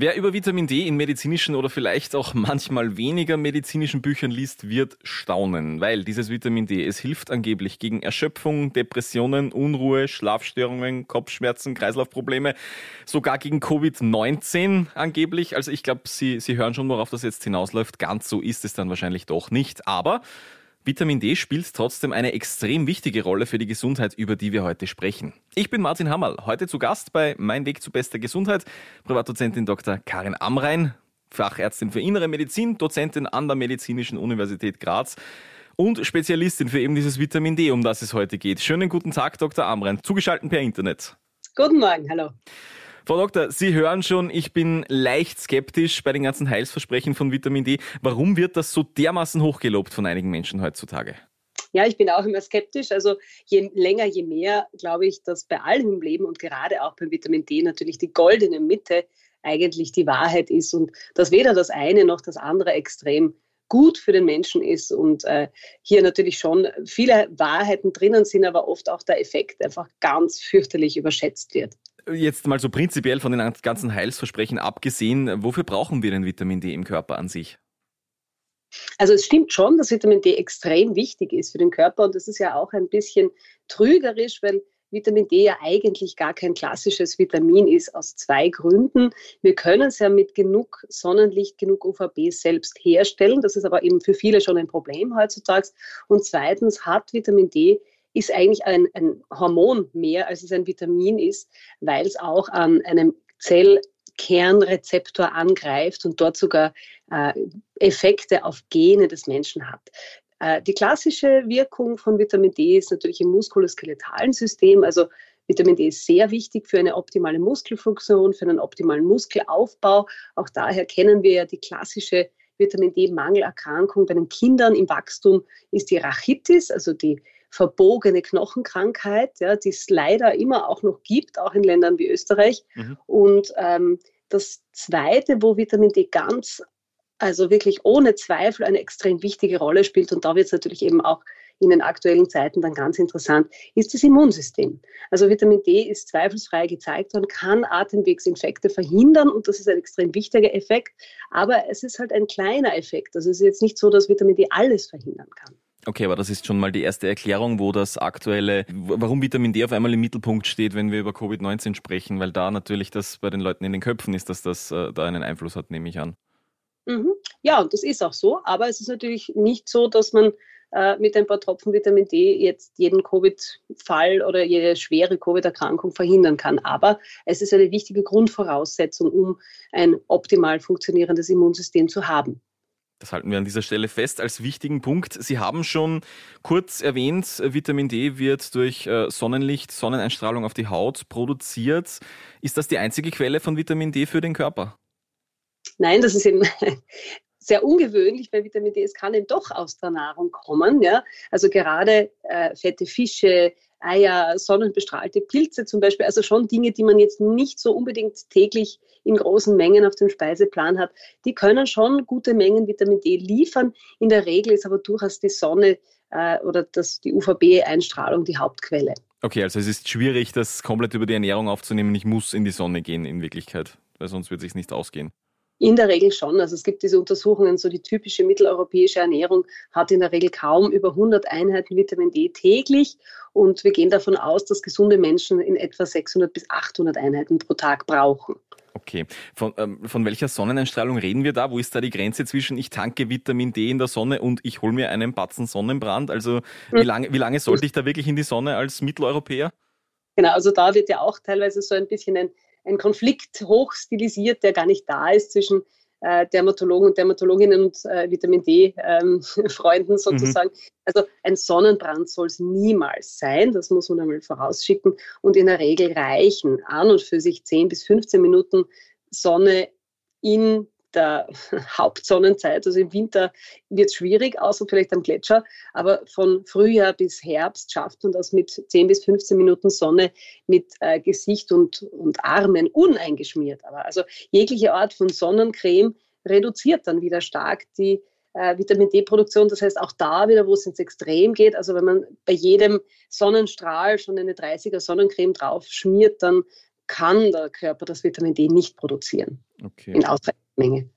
Wer über Vitamin D in medizinischen oder vielleicht auch manchmal weniger medizinischen Büchern liest, wird staunen, weil dieses Vitamin D, es hilft angeblich gegen Erschöpfung, Depressionen, Unruhe, Schlafstörungen, Kopfschmerzen, Kreislaufprobleme, sogar gegen Covid-19 angeblich. Also ich glaube, Sie, Sie hören schon, worauf das jetzt hinausläuft. Ganz so ist es dann wahrscheinlich doch nicht. Aber Vitamin D spielt trotzdem eine extrem wichtige Rolle für die Gesundheit, über die wir heute sprechen. Ich bin Martin Hammerl, heute zu Gast bei Mein Weg zu bester Gesundheit, Privatdozentin Dr. Karin Amrein, Fachärztin für Innere Medizin, Dozentin an der Medizinischen Universität Graz und Spezialistin für eben dieses Vitamin D, um das es heute geht. Schönen guten Tag, Dr. Amrein, zugeschaltet per Internet. Guten Morgen, hallo. Frau Doktor, Sie hören schon, ich bin leicht skeptisch bei den ganzen Heilsversprechen von Vitamin D. Warum wird das so dermaßen hochgelobt von einigen Menschen heutzutage? Ja, ich bin auch immer skeptisch. Also je länger, je mehr glaube ich, dass bei allem im Leben und gerade auch beim Vitamin D natürlich die goldene Mitte eigentlich die Wahrheit ist und dass weder das eine noch das andere extrem gut für den Menschen ist und äh, hier natürlich schon viele Wahrheiten drinnen sind, aber oft auch der Effekt einfach ganz fürchterlich überschätzt wird. Jetzt mal so prinzipiell von den ganzen Heilsversprechen abgesehen, wofür brauchen wir denn Vitamin D im Körper an sich? Also es stimmt schon, dass Vitamin D extrem wichtig ist für den Körper und das ist ja auch ein bisschen trügerisch, weil Vitamin D ja eigentlich gar kein klassisches Vitamin ist, aus zwei Gründen. Wir können es ja mit genug Sonnenlicht, genug UVB selbst herstellen. Das ist aber eben für viele schon ein Problem heutzutage. Und zweitens hat Vitamin D ist eigentlich ein, ein Hormon mehr, als es ein Vitamin ist, weil es auch an einem Zellkernrezeptor angreift und dort sogar äh, Effekte auf Gene des Menschen hat. Äh, die klassische Wirkung von Vitamin D ist natürlich im muskuloskeletalen System. Also Vitamin D ist sehr wichtig für eine optimale Muskelfunktion, für einen optimalen Muskelaufbau. Auch daher kennen wir ja die klassische Vitamin D-Mangelerkrankung bei den Kindern im Wachstum ist die Rachitis, also die verbogene Knochenkrankheit, ja, die es leider immer auch noch gibt, auch in Ländern wie Österreich. Mhm. Und ähm, das Zweite, wo Vitamin D ganz, also wirklich ohne Zweifel eine extrem wichtige Rolle spielt, und da wird es natürlich eben auch in den aktuellen Zeiten dann ganz interessant, ist das Immunsystem. Also Vitamin D ist zweifelsfrei gezeigt worden, kann Atemwegsinfekte verhindern und das ist ein extrem wichtiger Effekt, aber es ist halt ein kleiner Effekt. Also es ist jetzt nicht so, dass Vitamin D alles verhindern kann. Okay, aber das ist schon mal die erste Erklärung, wo das aktuelle, warum Vitamin D auf einmal im Mittelpunkt steht, wenn wir über Covid-19 sprechen, weil da natürlich das bei den Leuten in den Köpfen ist, dass das äh, da einen Einfluss hat, nehme ich an. Mhm. Ja, und das ist auch so, aber es ist natürlich nicht so, dass man äh, mit ein paar Tropfen Vitamin D jetzt jeden Covid-Fall oder jede schwere Covid-Erkrankung verhindern kann. Aber es ist eine wichtige Grundvoraussetzung, um ein optimal funktionierendes Immunsystem zu haben. Das halten wir an dieser Stelle fest als wichtigen Punkt. Sie haben schon kurz erwähnt, Vitamin D wird durch äh, Sonnenlicht, Sonneneinstrahlung auf die Haut produziert. Ist das die einzige Quelle von Vitamin D für den Körper? Nein, das ist eben sehr ungewöhnlich bei Vitamin D. Es kann eben doch aus der Nahrung kommen. Ja? Also gerade äh, fette Fische, Eier, sonnenbestrahlte Pilze zum Beispiel, also schon Dinge, die man jetzt nicht so unbedingt täglich in großen Mengen auf dem Speiseplan hat, die können schon gute Mengen Vitamin D liefern. In der Regel ist aber durchaus die Sonne äh, oder das, die UVB-Einstrahlung die Hauptquelle. Okay, also es ist schwierig, das komplett über die Ernährung aufzunehmen. Ich muss in die Sonne gehen in Wirklichkeit, weil sonst wird es sich nicht ausgehen. In der Regel schon. Also es gibt diese Untersuchungen, so die typische mitteleuropäische Ernährung hat in der Regel kaum über 100 Einheiten Vitamin D täglich. Und wir gehen davon aus, dass gesunde Menschen in etwa 600 bis 800 Einheiten pro Tag brauchen. Okay. Von, ähm, von welcher Sonneneinstrahlung reden wir da? Wo ist da die Grenze zwischen ich tanke Vitamin D in der Sonne und ich hole mir einen Batzen Sonnenbrand? Also wie hm. lange, wie lange sollte ich da wirklich in die Sonne als Mitteleuropäer? Genau, also da wird ja auch teilweise so ein bisschen ein ein Konflikt hochstilisiert, der gar nicht da ist zwischen äh, Dermatologen und Dermatologinnen und äh, Vitamin D-Freunden ähm, sozusagen. Mhm. Also ein Sonnenbrand soll es niemals sein, das muss man einmal vorausschicken. Und in der Regel reichen an und für sich 10 bis 15 Minuten Sonne in der Hauptsonnenzeit. Also im Winter wird es schwierig, außer vielleicht am Gletscher. Aber von Frühjahr bis Herbst schafft man das mit 10 bis 15 Minuten Sonne mit äh, Gesicht und, und Armen uneingeschmiert. Aber also jegliche Art von Sonnencreme reduziert dann wieder stark die äh, Vitamin D-Produktion. Das heißt, auch da wieder, wo es ins Extrem geht, also wenn man bei jedem Sonnenstrahl schon eine 30er Sonnencreme drauf schmiert, dann kann der Körper das Vitamin D nicht produzieren okay. in ausreichender Menge.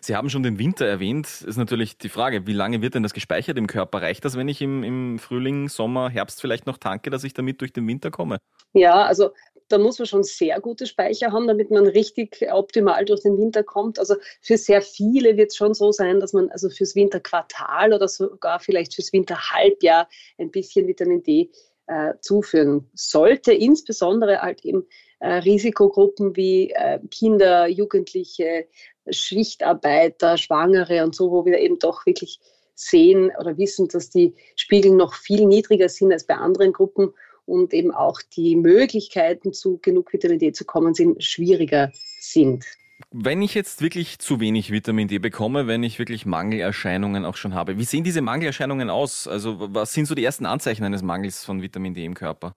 Sie haben schon den Winter erwähnt. Ist natürlich die Frage, wie lange wird denn das gespeichert im Körper? Reicht das, wenn ich im, im Frühling, Sommer, Herbst vielleicht noch tanke, dass ich damit durch den Winter komme? Ja, also da muss man schon sehr gute Speicher haben, damit man richtig optimal durch den Winter kommt. Also für sehr viele wird es schon so sein, dass man also fürs Winterquartal oder sogar vielleicht fürs Winterhalbjahr ein bisschen Vitamin D äh, zuführen sollte. Insbesondere halt eben Risikogruppen wie äh, Kinder, Jugendliche, Schichtarbeiter, Schwangere und so, wo wir eben doch wirklich sehen oder wissen, dass die Spiegel noch viel niedriger sind als bei anderen Gruppen und eben auch die Möglichkeiten, zu genug Vitamin D zu kommen, sind schwieriger sind. Wenn ich jetzt wirklich zu wenig Vitamin D bekomme, wenn ich wirklich Mangelerscheinungen auch schon habe, wie sehen diese Mangelerscheinungen aus? Also was sind so die ersten Anzeichen eines Mangels von Vitamin D im Körper?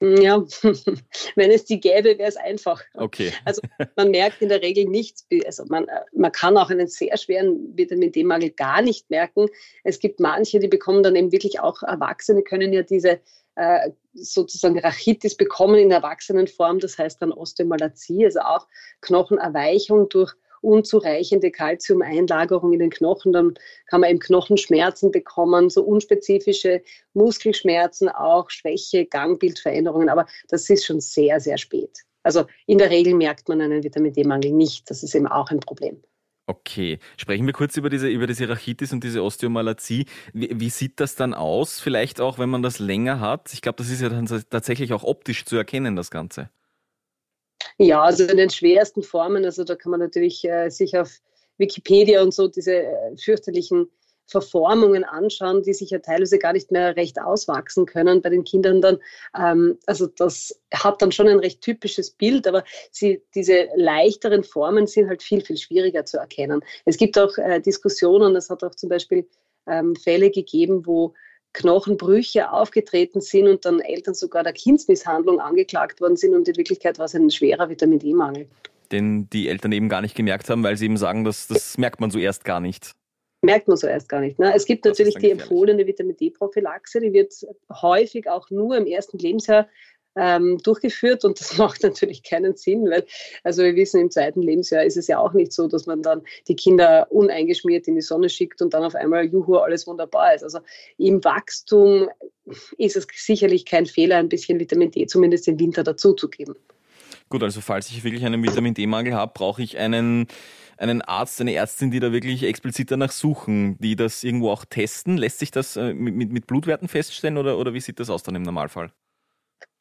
Ja, wenn es die gäbe, wäre es einfach. Okay. Also man merkt in der Regel nichts. Also man, man kann auch einen sehr schweren Vitamin D-Mangel gar nicht merken. Es gibt manche, die bekommen dann eben wirklich auch Erwachsene, können ja diese äh, sozusagen Rachitis bekommen in Erwachsenenform, das heißt dann Osteomalazie, also auch Knochenerweichung durch unzureichende Kalziumeinlagerung in den Knochen, dann kann man eben Knochenschmerzen bekommen, so unspezifische Muskelschmerzen, auch Schwäche, Gangbildveränderungen, aber das ist schon sehr, sehr spät. Also in der Regel merkt man einen Vitamin D-Mangel nicht. Das ist eben auch ein Problem. Okay, sprechen wir kurz über diese, über diese Rachitis und diese Osteomalazie. Wie, wie, sieht das dann aus? Vielleicht auch, wenn man das länger hat. Ich glaube, das ist ja dann tatsächlich auch optisch zu erkennen, das Ganze. Ja, also in den schwersten Formen, also da kann man natürlich äh, sich auf Wikipedia und so diese äh, fürchterlichen Verformungen anschauen, die sich ja teilweise gar nicht mehr recht auswachsen können bei den Kindern dann. Ähm, also das hat dann schon ein recht typisches Bild, aber sie, diese leichteren Formen sind halt viel, viel schwieriger zu erkennen. Es gibt auch äh, Diskussionen, es hat auch zum Beispiel ähm, Fälle gegeben, wo Knochenbrüche aufgetreten sind und dann Eltern sogar der Kindsmisshandlung angeklagt worden sind und in Wirklichkeit war es ein schwerer Vitamin D-Mangel. Den die Eltern eben gar nicht gemerkt haben, weil sie eben sagen, dass, das merkt man so erst gar nicht. Merkt man so erst gar nicht. Ne? Es gibt das natürlich die empfohlene Vitamin D-Prophylaxe, die wird häufig auch nur im ersten Lebensjahr ähm, durchgeführt und das macht natürlich keinen Sinn, weil, also wir wissen, im zweiten Lebensjahr ist es ja auch nicht so, dass man dann die Kinder uneingeschmiert in die Sonne schickt und dann auf einmal, juhu, alles wunderbar ist. Also im Wachstum ist es sicherlich kein Fehler, ein bisschen Vitamin D zumindest im Winter dazuzugeben. Gut, also falls ich wirklich einen Vitamin D-Mangel habe, brauche ich einen einen Arzt, eine Ärztin, die da wirklich explizit danach suchen, die das irgendwo auch testen. Lässt sich das äh, mit, mit Blutwerten feststellen oder, oder wie sieht das aus dann im Normalfall?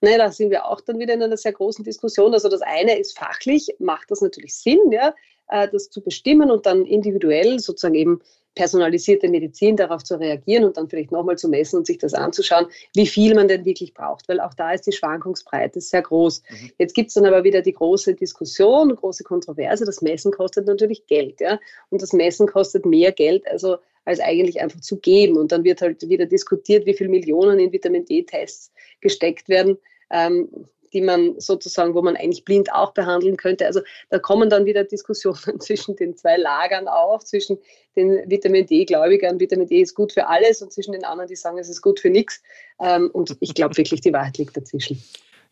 Ne, da sind wir auch dann wieder in einer sehr großen Diskussion. Also das eine ist fachlich, macht das natürlich Sinn, ja, äh, das zu bestimmen und dann individuell sozusagen eben personalisierte Medizin darauf zu reagieren und dann vielleicht nochmal zu messen und sich das anzuschauen, wie viel man denn wirklich braucht, weil auch da ist die Schwankungsbreite sehr groß. Mhm. Jetzt gibt es dann aber wieder die große Diskussion, große Kontroverse, das Messen kostet natürlich Geld, ja, und das Messen kostet mehr Geld, also als eigentlich einfach zu geben. Und dann wird halt wieder diskutiert, wie viele Millionen in Vitamin D-Tests gesteckt werden ähm, die man sozusagen, wo man eigentlich blind auch behandeln könnte. Also da kommen dann wieder Diskussionen zwischen den zwei Lagern auf, zwischen den Vitamin D-Gläubigern, Vitamin D ist gut für alles und zwischen den anderen, die sagen, es ist gut für nichts. Ähm, und ich glaube wirklich, die Wahrheit liegt dazwischen.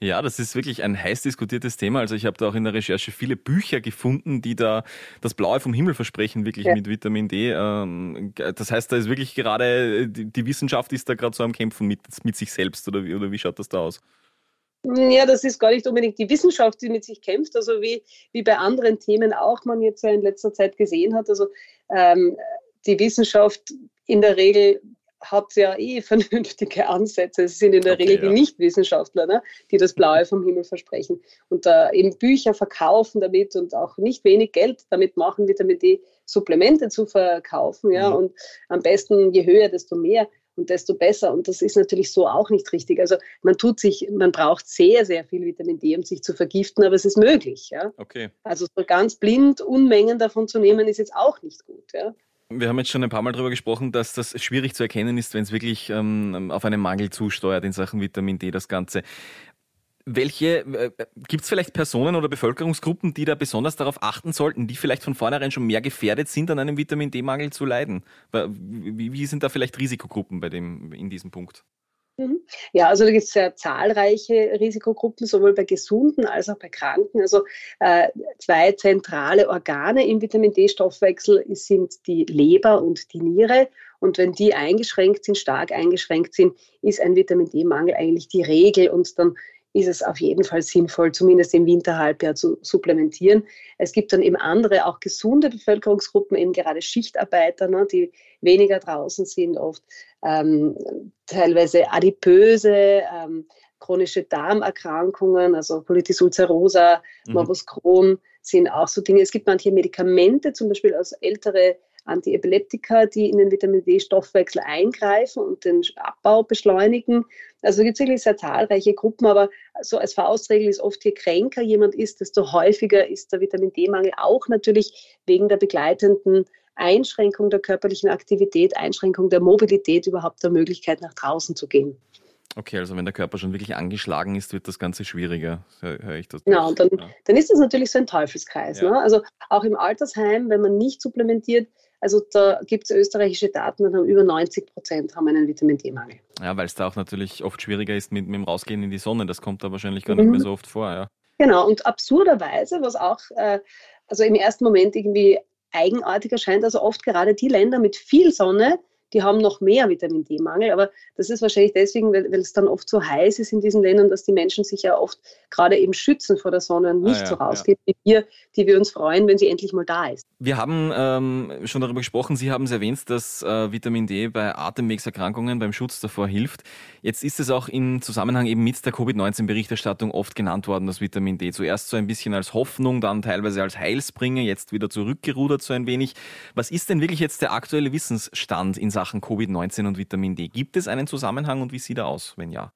Ja, das ist wirklich ein heiß diskutiertes Thema. Also ich habe da auch in der Recherche viele Bücher gefunden, die da das Blaue vom Himmel versprechen, wirklich ja. mit Vitamin D. Ähm, das heißt, da ist wirklich gerade, die Wissenschaft ist da gerade so am Kämpfen mit, mit sich selbst oder wie, oder wie schaut das da aus? Ja, das ist gar nicht unbedingt die Wissenschaft, die mit sich kämpft, also wie, wie bei anderen Themen auch man jetzt ja in letzter Zeit gesehen hat. Also ähm, die Wissenschaft in der Regel hat ja eh vernünftige Ansätze. Es sind in der okay, Regel ja. die Nichtwissenschaftler, ne, die das Blaue vom Himmel versprechen und da eben Bücher verkaufen damit und auch nicht wenig Geld damit machen, Vitamin D Supplemente zu verkaufen. Ja, mhm. und am besten je höher, desto mehr und desto besser. Und das ist natürlich so auch nicht richtig. Also man tut sich, man braucht sehr, sehr viel Vitamin D, um sich zu vergiften, aber es ist möglich. Ja? Okay. Also so ganz blind Unmengen davon zu nehmen, ist jetzt auch nicht gut. Ja? Wir haben jetzt schon ein paar Mal darüber gesprochen, dass das schwierig zu erkennen ist, wenn es wirklich ähm, auf einen Mangel zusteuert in Sachen Vitamin D, das Ganze. Welche, äh, gibt es vielleicht Personen oder Bevölkerungsgruppen, die da besonders darauf achten sollten, die vielleicht von vornherein schon mehr gefährdet sind, an einem Vitamin D-Mangel zu leiden? Wie, wie, sind da vielleicht Risikogruppen bei dem, in diesem Punkt? Mhm. Ja, also da gibt es sehr zahlreiche Risikogruppen, sowohl bei Gesunden als auch bei Kranken. Also äh, zwei zentrale Organe im Vitamin D-Stoffwechsel sind die Leber und die Niere. Und wenn die eingeschränkt sind, stark eingeschränkt sind, ist ein Vitamin D-Mangel eigentlich die Regel und dann ist es auf jeden Fall sinnvoll, zumindest im Winterhalbjahr zu supplementieren. Es gibt dann eben andere, auch gesunde Bevölkerungsgruppen, eben gerade Schichtarbeiter, ne, die weniger draußen sind, oft ähm, teilweise adipöse, ähm, chronische Darmerkrankungen, also Colitis ulcerosa, mhm. Morbus Crohn sind auch so Dinge. Es gibt manche Medikamente, zum Beispiel aus ältere Antiepileptika, die in den Vitamin D-Stoffwechsel eingreifen und den Abbau beschleunigen. Also gibt es wirklich sehr zahlreiche Gruppen, aber so als Faustregel ist oft, je kränker jemand ist, desto häufiger ist der Vitamin D-Mangel auch natürlich wegen der begleitenden Einschränkung der körperlichen Aktivität, Einschränkung der Mobilität, überhaupt der Möglichkeit nach draußen zu gehen. Okay, also wenn der Körper schon wirklich angeschlagen ist, wird das Ganze schwieriger, höre ich das. Genau, und dann, ja. dann ist das natürlich so ein Teufelskreis. Ja. Ne? Also auch im Altersheim, wenn man nicht supplementiert, also da gibt es österreichische Daten, dann haben über 90 Prozent haben einen Vitamin D-Mangel. Ja, weil es da auch natürlich oft schwieriger ist mit, mit dem Rausgehen in die Sonne. Das kommt da wahrscheinlich gar nicht mhm. mehr so oft vor. Ja. Genau, und absurderweise, was auch äh, also im ersten Moment irgendwie eigenartig erscheint, also oft gerade die Länder mit viel Sonne, die haben noch mehr Vitamin D-Mangel. Aber das ist wahrscheinlich deswegen, weil, weil, es dann oft so heiß ist in diesen Ländern, dass die Menschen sich ja oft gerade eben schützen vor der Sonne und nicht ah, ja, so rausgehen ja. wie wir, die wir uns freuen, wenn sie endlich mal da ist. Wir haben ähm, schon darüber gesprochen, Sie haben es erwähnt, dass äh, Vitamin D bei Atemwegserkrankungen beim Schutz davor hilft. Jetzt ist es auch im Zusammenhang eben mit der Covid-19-Berichterstattung oft genannt worden, das Vitamin D. Zuerst so ein bisschen als Hoffnung, dann teilweise als Heilsbringer, jetzt wieder zurückgerudert so ein wenig. Was ist denn wirklich jetzt der aktuelle Wissensstand in Sachen Sachen Covid-19 und Vitamin D. Gibt es einen Zusammenhang und wie sieht er aus, wenn ja?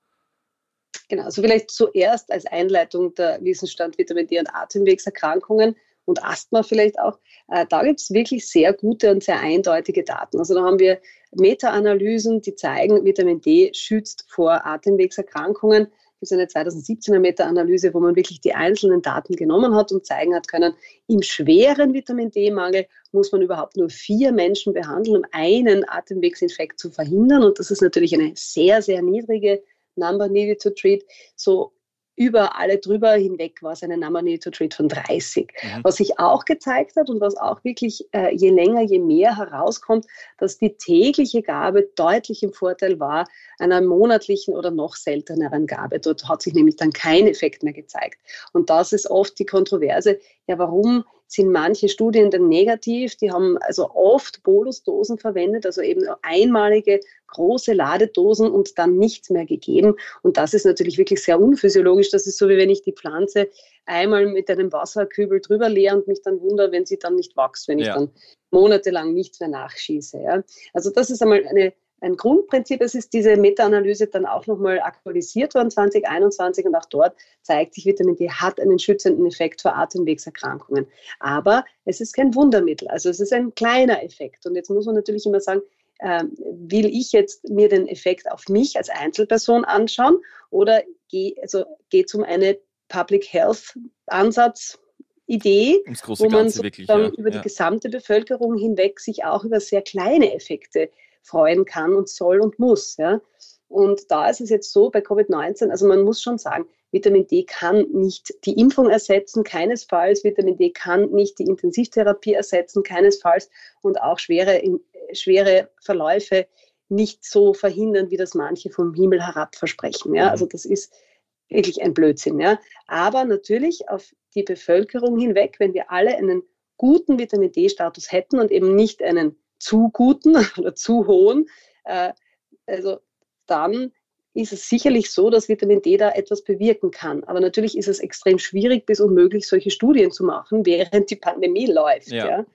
Genau, also vielleicht zuerst als Einleitung der Wissensstand Vitamin D und Atemwegserkrankungen und Asthma vielleicht auch. Äh, da gibt es wirklich sehr gute und sehr eindeutige Daten. Also da haben wir Meta-Analysen, die zeigen, Vitamin D schützt vor Atemwegserkrankungen ist eine 2017er Meta-Analyse, wo man wirklich die einzelnen Daten genommen hat und zeigen hat können, im schweren Vitamin D-Mangel muss man überhaupt nur vier Menschen behandeln, um einen Atemwegsinfekt zu verhindern. Und das ist natürlich eine sehr, sehr niedrige Number needed to treat. So über alle drüber hinweg war es eine Number Need to Treat von 30. Mhm. Was sich auch gezeigt hat und was auch wirklich äh, je länger, je mehr herauskommt, dass die tägliche Gabe deutlich im Vorteil war einer monatlichen oder noch selteneren Gabe. Dort hat sich nämlich dann kein Effekt mehr gezeigt. Und das ist oft die Kontroverse. Ja, warum sind manche Studien dann negativ. Die haben also oft Bolusdosen verwendet, also eben einmalige große Ladedosen und dann nichts mehr gegeben. Und das ist natürlich wirklich sehr unphysiologisch. Das ist so, wie wenn ich die Pflanze einmal mit einem Wasserkübel drüber leere und mich dann wundere, wenn sie dann nicht wächst, wenn ja. ich dann monatelang nichts mehr nachschieße. Ja. Also das ist einmal eine ein Grundprinzip. Es ist diese Meta-Analyse dann auch nochmal aktualisiert worden 2021 und auch dort zeigt sich, Vitamin D hat einen schützenden Effekt vor Atemwegserkrankungen. Aber es ist kein Wundermittel, also es ist ein kleiner Effekt. Und jetzt muss man natürlich immer sagen, äh, will ich jetzt mir den Effekt auf mich als Einzelperson anschauen oder gehe also geh um eine Public Health Ansatz Idee, wo man wirklich, ja. über die ja. gesamte Bevölkerung hinweg sich auch über sehr kleine Effekte freuen kann und soll und muss. Ja. Und da ist es jetzt so bei Covid-19, also man muss schon sagen, Vitamin D kann nicht die Impfung ersetzen, keinesfalls. Vitamin D kann nicht die Intensivtherapie ersetzen, keinesfalls. Und auch schwere, schwere Verläufe nicht so verhindern, wie das manche vom Himmel herab versprechen. Ja? Also das ist wirklich ein Blödsinn. Ja? Aber natürlich auf die Bevölkerung hinweg, wenn wir alle einen guten Vitamin D-Status hätten und eben nicht einen zu guten oder zu hohen, äh, also dann ist es sicherlich so, dass Vitamin D da etwas bewirken kann. Aber natürlich ist es extrem schwierig bis unmöglich, solche Studien zu machen, während die Pandemie läuft. Ja. ja.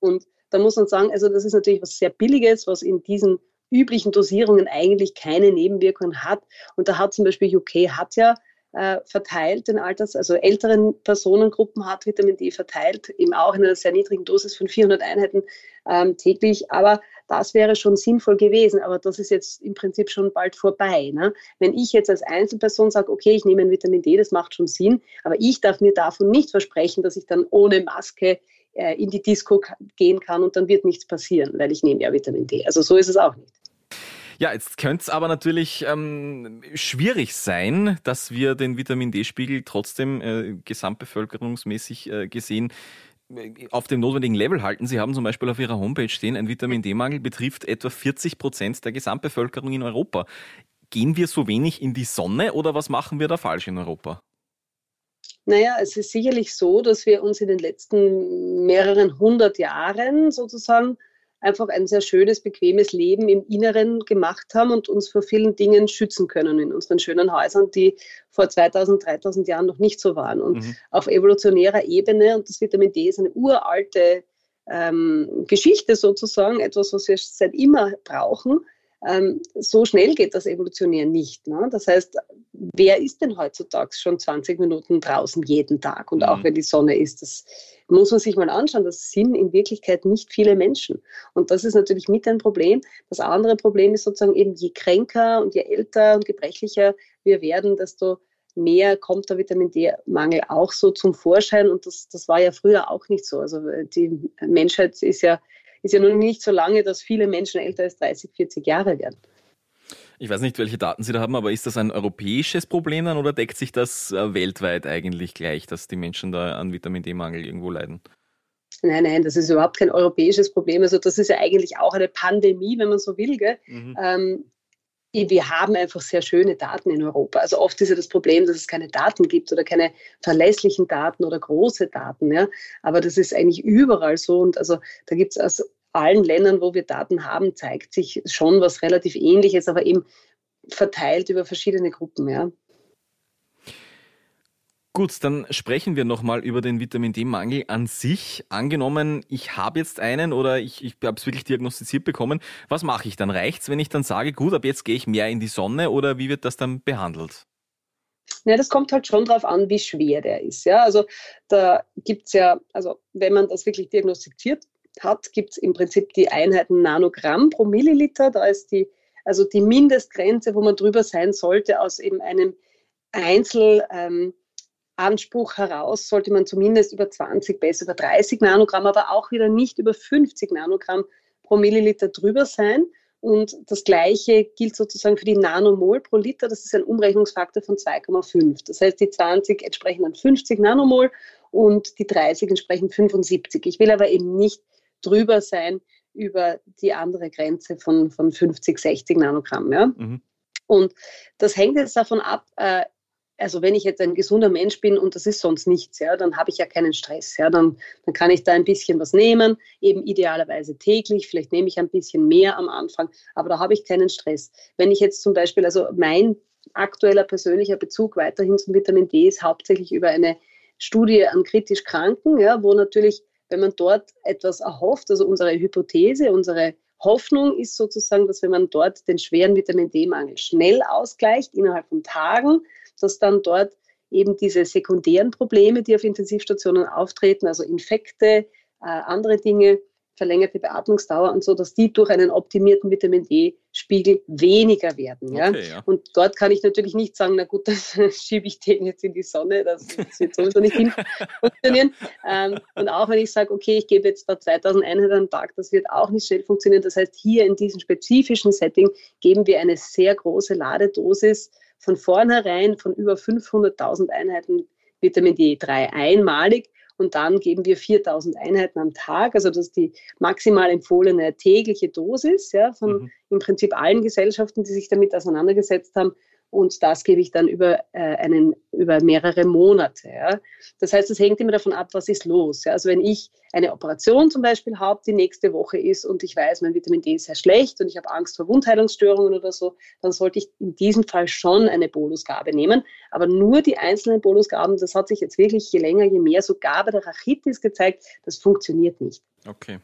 Und da muss man sagen, also das ist natürlich was sehr Billiges, was in diesen üblichen Dosierungen eigentlich keine Nebenwirkungen hat. Und da hat zum Beispiel UK hat ja äh, verteilt, den Alters, also älteren Personengruppen hat Vitamin D verteilt, eben auch in einer sehr niedrigen Dosis von 400 Einheiten ähm, täglich. Aber das wäre schon sinnvoll gewesen, aber das ist jetzt im Prinzip schon bald vorbei. Ne? Wenn ich jetzt als Einzelperson sage, okay, ich nehme ein Vitamin D, das macht schon Sinn, aber ich darf mir davon nicht versprechen, dass ich dann ohne Maske äh, in die Disco gehen kann und dann wird nichts passieren, weil ich nehme ja Vitamin D. Also so ist es auch nicht. Ja, jetzt könnte es aber natürlich ähm, schwierig sein, dass wir den Vitamin D-Spiegel trotzdem äh, gesamtbevölkerungsmäßig äh, gesehen äh, auf dem notwendigen Level halten. Sie haben zum Beispiel auf Ihrer Homepage stehen, ein Vitamin D-Mangel betrifft etwa 40 Prozent der Gesamtbevölkerung in Europa. Gehen wir so wenig in die Sonne oder was machen wir da falsch in Europa? Naja, es ist sicherlich so, dass wir uns in den letzten mehreren hundert Jahren sozusagen einfach ein sehr schönes, bequemes Leben im Inneren gemacht haben und uns vor vielen Dingen schützen können in unseren schönen Häusern, die vor 2000, 3000 Jahren noch nicht so waren. Und mhm. auf evolutionärer Ebene, und das Vitamin D ist eine uralte ähm, Geschichte sozusagen, etwas, was wir seit immer brauchen, ähm, so schnell geht das Evolutionär nicht. Ne? Das heißt, wer ist denn heutzutage schon 20 Minuten draußen jeden Tag und mhm. auch wenn die Sonne ist? Das muss man sich mal anschauen. Das sind in Wirklichkeit nicht viele Menschen. Und das ist natürlich mit ein Problem. Das andere Problem ist sozusagen eben, je kränker und je älter und gebrechlicher wir werden, desto mehr kommt der Vitamin D-Mangel auch so zum Vorschein. Und das, das war ja früher auch nicht so. Also die Menschheit ist ja ist ja noch nicht so lange, dass viele Menschen älter als 30, 40 Jahre werden. Ich weiß nicht, welche Daten Sie da haben, aber ist das ein europäisches Problem dann oder deckt sich das äh, weltweit eigentlich gleich, dass die Menschen da an Vitamin D-Mangel irgendwo leiden? Nein, nein, das ist überhaupt kein europäisches Problem. Also das ist ja eigentlich auch eine Pandemie, wenn man so will. Mhm. Ähm, wir haben einfach sehr schöne Daten in Europa. Also oft ist ja das Problem, dass es keine Daten gibt oder keine verlässlichen Daten oder große Daten. Ja. Aber das ist eigentlich überall so. Und also da gibt es aus allen Ländern, wo wir Daten haben, zeigt sich schon was relativ Ähnliches, aber eben verteilt über verschiedene Gruppen. Ja. Gut, dann sprechen wir nochmal über den Vitamin D-Mangel an sich. Angenommen, ich habe jetzt einen oder ich, ich habe es wirklich diagnostiziert bekommen. Was mache ich dann? Reicht's, wenn ich dann sage, gut, ab jetzt gehe ich mehr in die Sonne oder wie wird das dann behandelt? Ja, das kommt halt schon darauf an, wie schwer der ist. Ja, also da gibt es ja, also wenn man das wirklich diagnostiziert hat, gibt es im Prinzip die Einheiten Nanogramm pro Milliliter. Da ist die, also die Mindestgrenze, wo man drüber sein sollte, aus eben einem Einzel, ähm, Anspruch heraus sollte man zumindest über 20, besser über 30 Nanogramm, aber auch wieder nicht über 50 Nanogramm pro Milliliter drüber sein. Und das Gleiche gilt sozusagen für die Nanomol pro Liter. Das ist ein Umrechnungsfaktor von 2,5. Das heißt, die 20 entsprechen dann 50 Nanomol und die 30 entsprechen 75. Ich will aber eben nicht drüber sein über die andere Grenze von, von 50, 60 Nanogramm. Ja? Mhm. Und das hängt jetzt davon ab, äh, also wenn ich jetzt ein gesunder Mensch bin und das ist sonst nichts, ja, dann habe ich ja keinen Stress. Ja, dann, dann kann ich da ein bisschen was nehmen, eben idealerweise täglich, vielleicht nehme ich ein bisschen mehr am Anfang, aber da habe ich keinen Stress. Wenn ich jetzt zum Beispiel, also mein aktueller persönlicher Bezug weiterhin zum Vitamin D ist hauptsächlich über eine Studie an kritisch Kranken, ja, wo natürlich, wenn man dort etwas erhofft, also unsere Hypothese, unsere Hoffnung ist sozusagen, dass wenn man dort den schweren Vitamin D-Mangel schnell ausgleicht, innerhalb von Tagen, dass dann dort eben diese sekundären Probleme, die auf Intensivstationen auftreten, also Infekte, äh, andere Dinge, verlängerte Beatmungsdauer und so, dass die durch einen optimierten Vitamin D-Spiegel weniger werden. Ja? Okay, ja? Und dort kann ich natürlich nicht sagen, na gut, dann schiebe ich den jetzt in die Sonne, das, das wird sowieso nicht funktionieren. Ähm, und auch wenn ich sage, okay, ich gebe jetzt da 2000 Einheiten am Tag, das wird auch nicht schnell funktionieren. Das heißt, hier in diesem spezifischen Setting geben wir eine sehr große Ladedosis von vornherein von über 500.000 Einheiten Vitamin D3 einmalig und dann geben wir 4000 Einheiten am Tag. Also das ist die maximal empfohlene tägliche Dosis ja, von mhm. im Prinzip allen Gesellschaften, die sich damit auseinandergesetzt haben und das gebe ich dann über, äh, einen, über mehrere Monate. Ja. Das heißt, es hängt immer davon ab, was ist los. Ja. Also wenn ich eine Operation zum Beispiel habe, die nächste Woche ist und ich weiß, mein Vitamin D ist sehr schlecht und ich habe Angst vor Wundheilungsstörungen oder so, dann sollte ich in diesem Fall schon eine Bolusgabe nehmen. Aber nur die einzelnen Bolusgaben, das hat sich jetzt wirklich je länger, je mehr sogar bei der Rachitis gezeigt, das funktioniert nicht. Okay.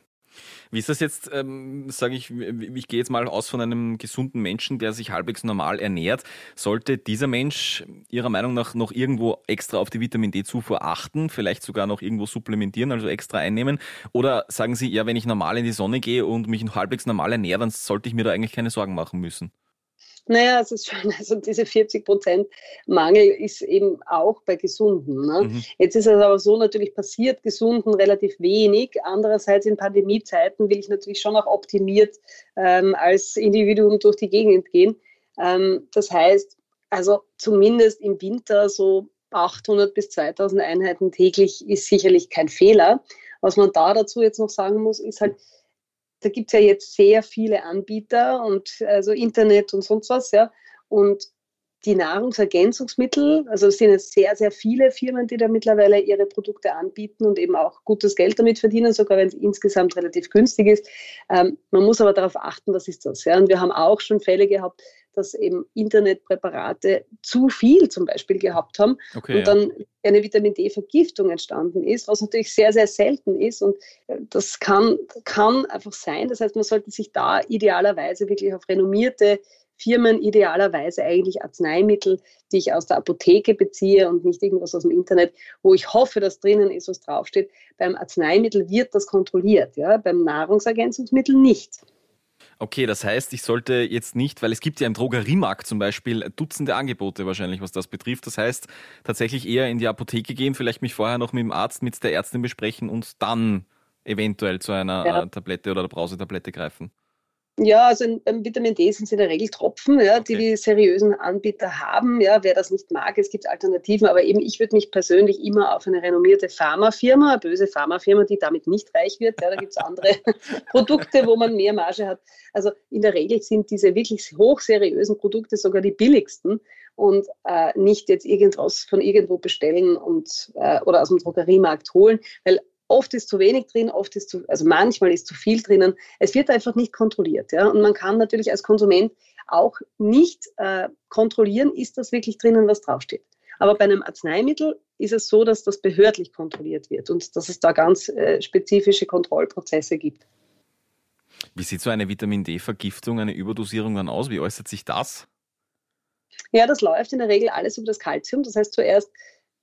Wie ist das jetzt, ähm, sage ich, ich gehe jetzt mal aus von einem gesunden Menschen, der sich halbwegs normal ernährt. Sollte dieser Mensch Ihrer Meinung nach noch irgendwo extra auf die Vitamin D-Zufuhr achten, vielleicht sogar noch irgendwo supplementieren, also extra einnehmen? Oder sagen Sie, ja, wenn ich normal in die Sonne gehe und mich halbwegs normal ernähre, dann sollte ich mir da eigentlich keine Sorgen machen müssen? Naja, es ist schon, also diese 40 Prozent Mangel ist eben auch bei Gesunden. Ne? Mhm. Jetzt ist es aber so natürlich passiert, Gesunden relativ wenig. Andererseits in Pandemiezeiten will ich natürlich schon auch optimiert ähm, als Individuum durch die Gegend gehen. Ähm, das heißt, also zumindest im Winter so 800 bis 2000 Einheiten täglich ist sicherlich kein Fehler. Was man da dazu jetzt noch sagen muss, ist halt, da gibt es ja jetzt sehr viele Anbieter und also Internet und sonst was, ja. Und die Nahrungsergänzungsmittel, also es sind jetzt sehr, sehr viele Firmen, die da mittlerweile ihre Produkte anbieten und eben auch gutes Geld damit verdienen, sogar wenn es insgesamt relativ günstig ist. Ähm, man muss aber darauf achten, was ist das. Ja? Und wir haben auch schon Fälle gehabt, dass eben Internetpräparate zu viel zum Beispiel gehabt haben okay, und dann ja. eine Vitamin D-Vergiftung entstanden ist, was natürlich sehr, sehr selten ist. Und äh, das kann, kann einfach sein. Das heißt, man sollte sich da idealerweise wirklich auf renommierte Firmen, idealerweise eigentlich Arzneimittel, die ich aus der Apotheke beziehe und nicht irgendwas aus dem Internet, wo ich hoffe, dass drinnen ist, was draufsteht. Beim Arzneimittel wird das kontrolliert, ja? beim Nahrungsergänzungsmittel nicht. Okay, das heißt, ich sollte jetzt nicht, weil es gibt ja im Drogeriemarkt zum Beispiel Dutzende Angebote wahrscheinlich, was das betrifft. Das heißt, tatsächlich eher in die Apotheke gehen, vielleicht mich vorher noch mit dem Arzt, mit der Ärztin besprechen und dann eventuell zu einer ja. Tablette oder Brausetablette greifen. Ja, also beim Vitamin D sind es in der Regel Tropfen, ja, die die seriösen Anbieter haben. Ja, wer das nicht mag, es gibt Alternativen, aber eben ich würde mich persönlich immer auf eine renommierte Pharmafirma, eine böse Pharmafirma, die damit nicht reich wird. Ja, da gibt es andere Produkte, wo man mehr Marge hat. Also in der Regel sind diese wirklich hochseriösen Produkte sogar die billigsten und äh, nicht jetzt irgendwas von irgendwo bestellen und äh, oder aus dem Drogeriemarkt holen, weil Oft ist zu wenig drin, oft ist zu, also manchmal ist zu viel drinnen. Es wird einfach nicht kontrolliert. Ja? Und man kann natürlich als Konsument auch nicht äh, kontrollieren, ist das wirklich drinnen, was draufsteht. Aber bei einem Arzneimittel ist es so, dass das behördlich kontrolliert wird und dass es da ganz äh, spezifische Kontrollprozesse gibt. Wie sieht so eine Vitamin D-Vergiftung, eine Überdosierung dann aus? Wie äußert sich das? Ja, das läuft in der Regel alles über das Kalzium. Das heißt, zuerst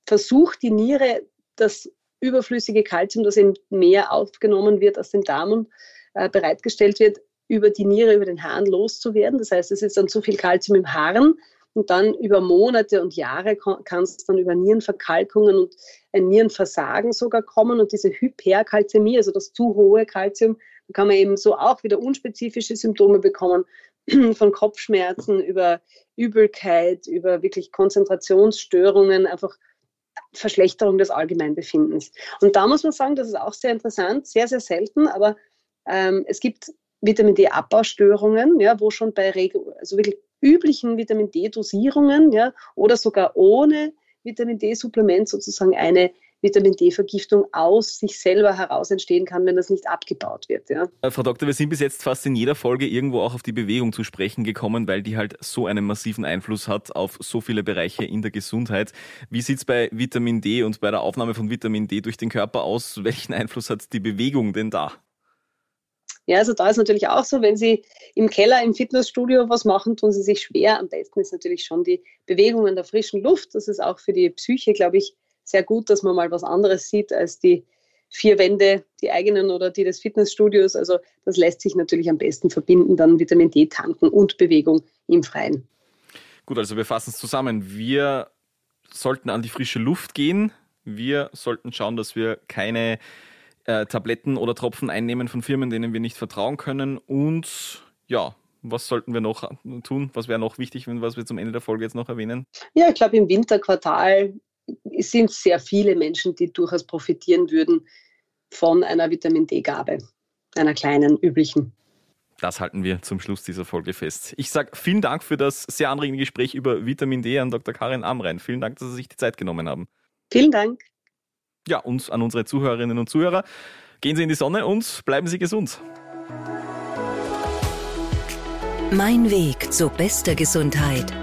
versucht die Niere das überflüssige Kalzium, das im Meer aufgenommen wird, aus dem Darm und äh, bereitgestellt wird, über die Niere, über den Harn loszuwerden. Das heißt, es ist dann zu viel Kalzium im Harn und dann über Monate und Jahre kann es dann über Nierenverkalkungen und ein Nierenversagen sogar kommen und diese Hyperkalzämie, also das zu hohe Kalzium, kann man eben so auch wieder unspezifische Symptome bekommen, von Kopfschmerzen über Übelkeit, über wirklich Konzentrationsstörungen, einfach Verschlechterung des Allgemeinbefindens. Und da muss man sagen, das ist auch sehr interessant, sehr, sehr selten, aber ähm, es gibt Vitamin D-Abbaustörungen, ja, wo schon bei also wirklich üblichen Vitamin D-Dosierungen ja, oder sogar ohne Vitamin D-Supplement sozusagen eine Vitamin D-Vergiftung aus sich selber heraus entstehen kann, wenn das nicht abgebaut wird. Ja. Äh, Frau Doktor, wir sind bis jetzt fast in jeder Folge irgendwo auch auf die Bewegung zu sprechen gekommen, weil die halt so einen massiven Einfluss hat auf so viele Bereiche in der Gesundheit. Wie sieht es bei Vitamin D und bei der Aufnahme von Vitamin D durch den Körper aus? Welchen Einfluss hat die Bewegung denn da? Ja, also da ist natürlich auch so, wenn Sie im Keller im Fitnessstudio was machen, tun Sie sich schwer. Am besten ist natürlich schon die Bewegung in der frischen Luft. Das ist auch für die Psyche, glaube ich, sehr gut, dass man mal was anderes sieht als die vier Wände, die eigenen oder die des Fitnessstudios. Also das lässt sich natürlich am besten verbinden, dann Vitamin D tanken und Bewegung im Freien. Gut, also wir fassen es zusammen. Wir sollten an die frische Luft gehen. Wir sollten schauen, dass wir keine äh, Tabletten oder Tropfen einnehmen von Firmen, denen wir nicht vertrauen können. Und ja, was sollten wir noch tun? Was wäre noch wichtig, was wir zum Ende der Folge jetzt noch erwähnen? Ja, ich glaube, im Winterquartal es sind sehr viele Menschen, die durchaus profitieren würden von einer Vitamin D-Gabe, einer kleinen, üblichen. Das halten wir zum Schluss dieser Folge fest. Ich sage vielen Dank für das sehr anregende Gespräch über Vitamin D an Dr. Karin Amrein. Vielen Dank, dass Sie sich die Zeit genommen haben. Vielen Dank. Ja, und an unsere Zuhörerinnen und Zuhörer. Gehen Sie in die Sonne und bleiben Sie gesund. Mein Weg zur bester Gesundheit